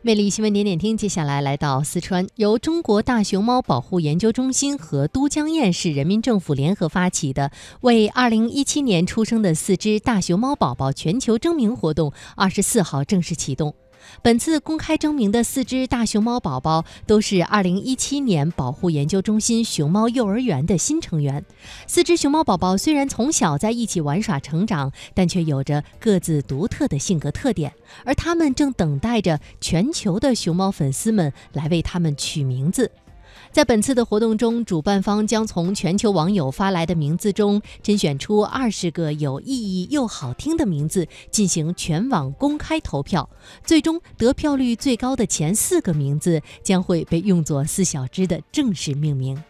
魅力新闻点点听，接下来来到四川，由中国大熊猫保护研究中心和都江堰市人民政府联合发起的“为2017年出生的四只大熊猫宝宝全球征名”活动，二十四号正式启动。本次公开征名的四只大熊猫宝宝都是2017年保护研究中心熊猫幼儿园的新成员。四只熊猫宝宝虽然从小在一起玩耍成长，但却有着各自独特的性格特点，而他们正等待着全球的熊猫粉丝们来为他们取名字。在本次的活动中，主办方将从全球网友发来的名字中甄选出二十个有意义又好听的名字，进行全网公开投票。最终得票率最高的前四个名字将会被用作四小只的正式命名。